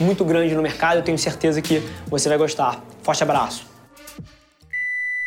muito grande no mercado. Eu tenho certeza que você vai gostar. Forte abraço.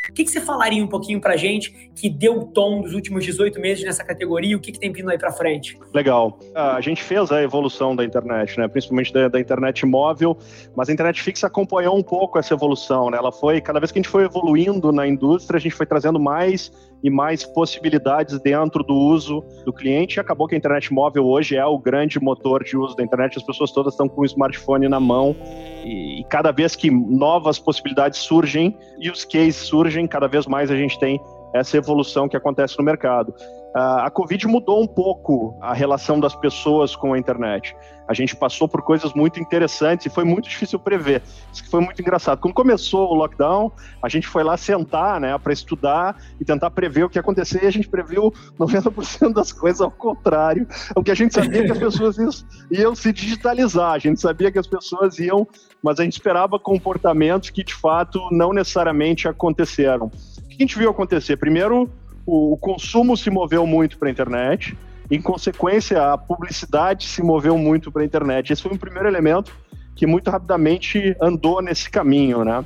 O que, que, você falaria um pouquinho pra gente que deu o tom dos últimos 18 meses nessa categoria e o que, que tem vindo aí pra frente? Legal. A gente fez a evolução da internet, né? principalmente da, da, internet móvel, mas a internet fixa acompanhou um pouco essa evolução. Né? Ela foi, cada vez que a gente foi evoluindo na indústria, a gente foi trazendo mais e mais possibilidades dentro do uso do cliente. E acabou que a internet móvel hoje é o grande motor de uso da internet. As pessoas todas estão com o smartphone na mão e, e cada vez que novas possibilidades surgem e os cases surgem, cada vez mais a gente tem essa evolução que acontece no mercado. A Covid mudou um pouco a relação das pessoas com a internet. A gente passou por coisas muito interessantes e foi muito difícil prever. Isso foi muito engraçado. Quando começou o lockdown, a gente foi lá sentar, né, para estudar e tentar prever o que ia acontecer. E a gente previu 90% das coisas ao contrário. O que a gente sabia que as pessoas iam se digitalizar, a gente sabia que as pessoas iam, mas a gente esperava comportamentos que de fato não necessariamente aconteceram. O que a gente viu acontecer? Primeiro, o, o consumo se moveu muito para a internet, em consequência, a publicidade se moveu muito para a internet. Esse foi um primeiro elemento que muito rapidamente andou nesse caminho, né?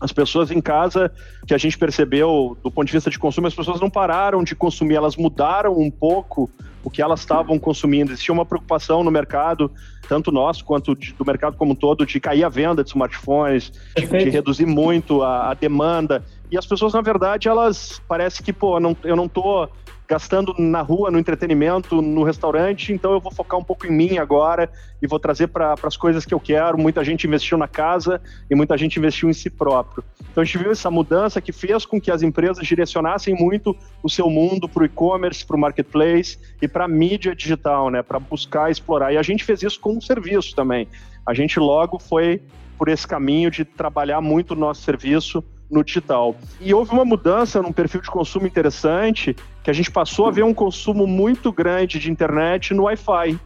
As pessoas em casa, que a gente percebeu do ponto de vista de consumo, as pessoas não pararam de consumir, elas mudaram um pouco o que elas estavam consumindo. Existia uma preocupação no mercado, tanto nosso quanto de, do mercado como um todo, de cair a venda de smartphones, de, de reduzir muito a, a demanda. E as pessoas, na verdade, elas parece que, pô, não, eu não tô gastando na rua, no entretenimento, no restaurante, então eu vou focar um pouco em mim agora e vou trazer para as coisas que eu quero. Muita gente investiu na casa e muita gente investiu em si próprio. Então a gente viu essa mudança que fez com que as empresas direcionassem muito o seu mundo para o e-commerce, para o marketplace e para a mídia digital, né, para buscar explorar. E a gente fez isso com um serviço também. A gente logo foi por esse caminho de trabalhar muito o nosso serviço no digital. E houve uma mudança num perfil de consumo interessante, que a gente passou a ver um consumo muito grande de internet no Wi-Fi.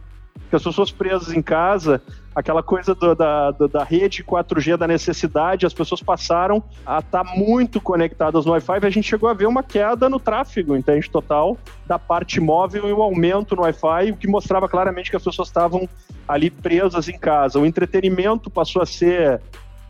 Que as pessoas presas em casa, aquela coisa do, da, da rede 4G, da necessidade, as pessoas passaram a estar tá muito conectadas no Wi-Fi e a gente chegou a ver uma queda no tráfego, entende, total, da parte móvel e um aumento no Wi-Fi, o que mostrava claramente que as pessoas estavam ali presas em casa. O entretenimento passou a ser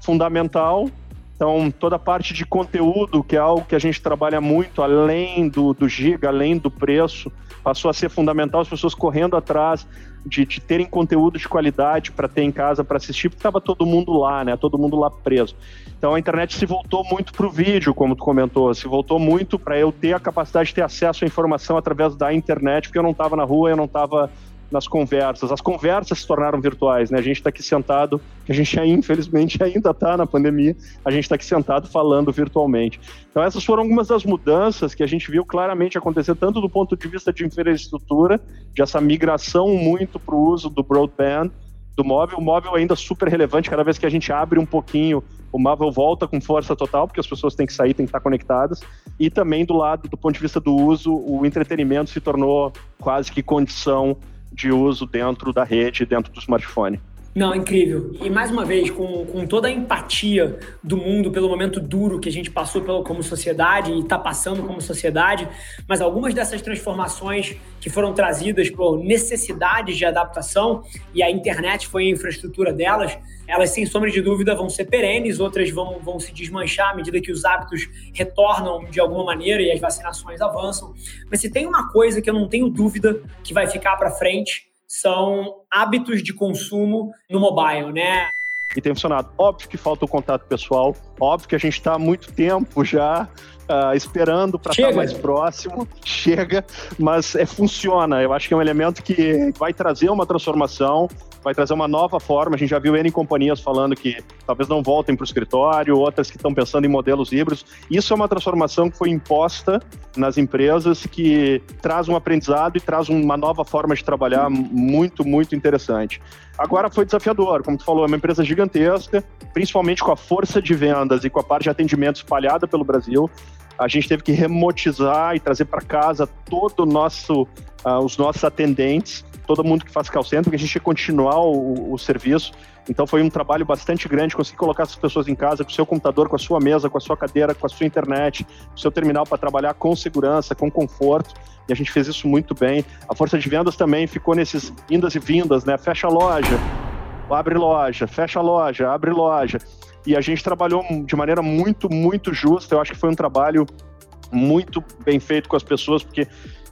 fundamental então, toda a parte de conteúdo, que é algo que a gente trabalha muito, além do, do giga, além do preço, passou a ser fundamental, as pessoas correndo atrás de, de terem conteúdo de qualidade para ter em casa para assistir, porque estava todo mundo lá, né? Todo mundo lá preso. Então a internet se voltou muito para o vídeo, como tu comentou, se voltou muito para eu ter a capacidade de ter acesso à informação através da internet, porque eu não estava na rua, eu não estava nas conversas. As conversas se tornaram virtuais, né? A gente está aqui sentado, a gente infelizmente ainda está na pandemia, a gente está aqui sentado falando virtualmente. Então essas foram algumas das mudanças que a gente viu claramente acontecer, tanto do ponto de vista de infraestrutura, de essa migração muito para o uso do broadband, do móvel. O móvel ainda super relevante, cada vez que a gente abre um pouquinho, o móvel volta com força total, porque as pessoas têm que sair, têm que estar conectadas. E também do lado, do ponto de vista do uso, o entretenimento se tornou quase que condição de uso dentro da rede, dentro do smartphone. Não, incrível. E mais uma vez, com, com toda a empatia do mundo pelo momento duro que a gente passou pelo, como sociedade e está passando como sociedade, mas algumas dessas transformações que foram trazidas por necessidades de adaptação, e a internet foi a infraestrutura delas, elas sem sombra de dúvida vão ser perenes, outras vão, vão se desmanchar à medida que os hábitos retornam de alguma maneira e as vacinações avançam. Mas se tem uma coisa que eu não tenho dúvida que vai ficar para frente, são hábitos de consumo no mobile, né? E tem funcionado. Óbvio que falta o contato pessoal, Óbvio que a gente está há muito tempo já uh, esperando para estar tá mais próximo, chega, mas é, funciona. Eu acho que é um elemento que vai trazer uma transformação, vai trazer uma nova forma. A gente já viu N companhias falando que talvez não voltem para o escritório, outras que estão pensando em modelos híbridos. Isso é uma transformação que foi imposta nas empresas que traz um aprendizado e traz uma nova forma de trabalhar muito, muito interessante. Agora foi desafiador, como tu falou, é uma empresa gigantesca, principalmente com a força de vendas e com a parte de atendimento espalhada pelo Brasil a gente teve que remotizar e trazer para casa todo nosso, uh, os nossos atendentes, todo mundo que faz call center, porque a gente ia continuar o, o, serviço. Então foi um trabalho bastante grande conseguir colocar essas pessoas em casa com o seu computador, com a sua mesa, com a sua cadeira, com a sua internet, com o seu terminal para trabalhar com segurança, com conforto. E a gente fez isso muito bem. A força de vendas também ficou nesses indas e vindas, né? Fecha a loja, abre loja, fecha a loja, abre loja e a gente trabalhou de maneira muito, muito justa. Eu acho que foi um trabalho muito bem feito com as pessoas, porque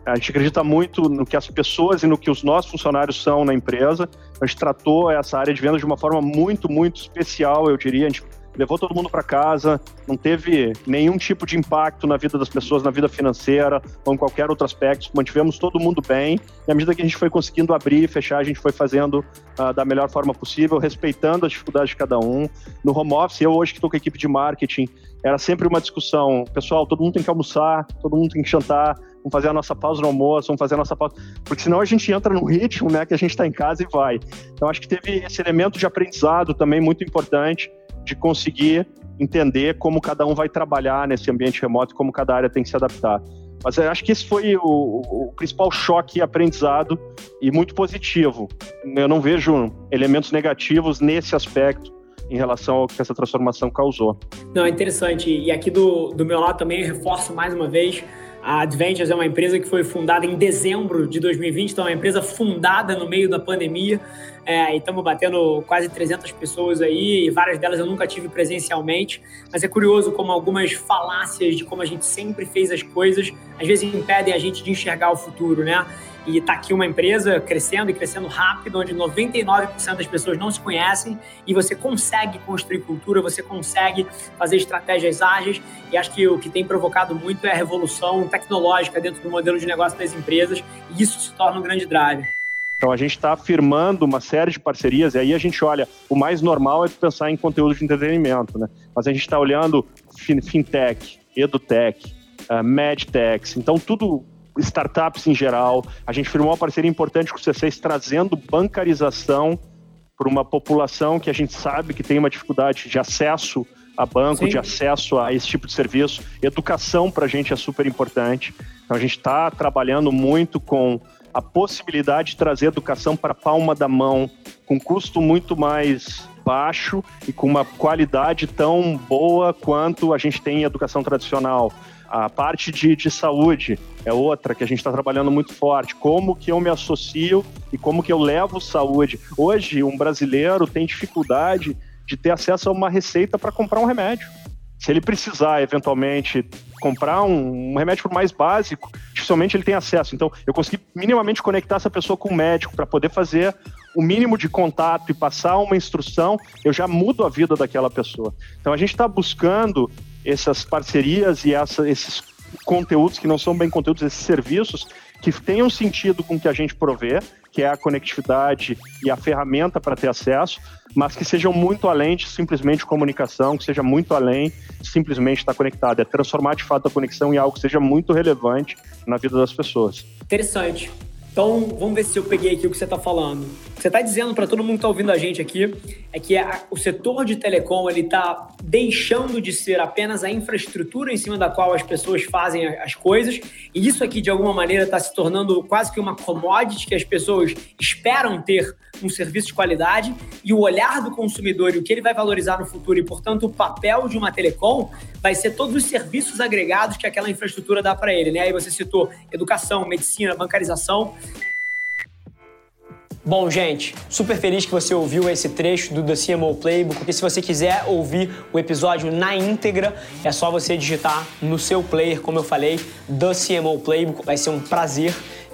a gente acredita muito no que as pessoas e no que os nossos funcionários são na empresa. A gente tratou essa área de vendas de uma forma muito, muito especial, eu diria. A gente levou todo mundo para casa, não teve nenhum tipo de impacto na vida das pessoas, na vida financeira ou em qualquer outro aspecto. Mantivemos todo mundo bem e à medida que a gente foi conseguindo abrir e fechar, a gente foi fazendo uh, da melhor forma possível, respeitando as dificuldades de cada um. No home office, eu hoje que estou com a equipe de marketing, era sempre uma discussão. Pessoal, todo mundo tem que almoçar, todo mundo tem que jantar, vamos fazer a nossa pausa no almoço, vamos fazer a nossa pausa. Porque senão a gente entra no ritmo né, que a gente está em casa e vai. Então acho que teve esse elemento de aprendizado também muito importante de conseguir entender como cada um vai trabalhar nesse ambiente remoto, como cada área tem que se adaptar. Mas eu acho que esse foi o, o, principal choque e aprendizado e muito positivo. Eu não vejo elementos negativos nesse aspecto em relação ao que essa transformação causou. Não, é interessante. E aqui do, do meu lado também reforço mais uma vez a Adventures é uma empresa que foi fundada em dezembro de 2020, então é uma empresa fundada no meio da pandemia. É, e estamos batendo quase 300 pessoas aí, e várias delas eu nunca tive presencialmente. Mas é curioso como algumas falácias de como a gente sempre fez as coisas, às vezes impedem a gente de enxergar o futuro, né? E está aqui uma empresa crescendo e crescendo rápido, onde 99% das pessoas não se conhecem e você consegue construir cultura, você consegue fazer estratégias ágeis. E acho que o que tem provocado muito é a revolução tecnológica dentro do modelo de negócio das empresas e isso se torna um grande drive. Então a gente está firmando uma série de parcerias e aí a gente olha, o mais normal é pensar em conteúdo de entretenimento, né? Mas a gente está olhando fintech, edutech, uh, medtechs, então tudo startups em geral. A gente firmou uma parceria importante com o C6 trazendo bancarização para uma população que a gente sabe que tem uma dificuldade de acesso a banco, Sim. de acesso a esse tipo de serviço. Educação para a gente é super importante. Então a gente está trabalhando muito com a possibilidade de trazer educação para a palma da mão, com custo muito mais baixo e com uma qualidade tão boa quanto a gente tem em educação tradicional. A parte de, de saúde é outra que a gente está trabalhando muito forte. Como que eu me associo e como que eu levo saúde. Hoje, um brasileiro tem dificuldade de ter acesso a uma receita para comprar um remédio. Se ele precisar, eventualmente, comprar um, um remédio mais básico, dificilmente ele tem acesso. Então, eu consegui minimamente conectar essa pessoa com o médico para poder fazer o mínimo de contato e passar uma instrução, eu já mudo a vida daquela pessoa. Então, a gente está buscando essas parcerias e essa, esses conteúdos que não são bem conteúdos, esses serviços que tenham sentido com o que a gente provê, que é a conectividade e a ferramenta para ter acesso, mas que sejam muito além de simplesmente comunicação, que seja muito além de simplesmente estar conectado. É transformar de fato a conexão em algo que seja muito relevante na vida das pessoas. Interessante. Então, vamos ver se eu peguei aqui o que você está falando. O que você está dizendo para todo mundo que está ouvindo a gente aqui é que a, o setor de telecom ele está deixando de ser apenas a infraestrutura em cima da qual as pessoas fazem as coisas, e isso aqui, de alguma maneira, está se tornando quase que uma commodity que as pessoas esperam ter um serviço de qualidade, e o olhar do consumidor e o que ele vai valorizar no futuro, e, portanto, o papel de uma telecom vai ser todos os serviços agregados que aquela infraestrutura dá para ele. Né? Aí você citou educação, medicina, bancarização. Bom, gente, super feliz que você ouviu esse trecho do The CMO Playbook, porque se você quiser ouvir o episódio na íntegra, é só você digitar no seu player, como eu falei, The CMO Playbook, vai ser um prazer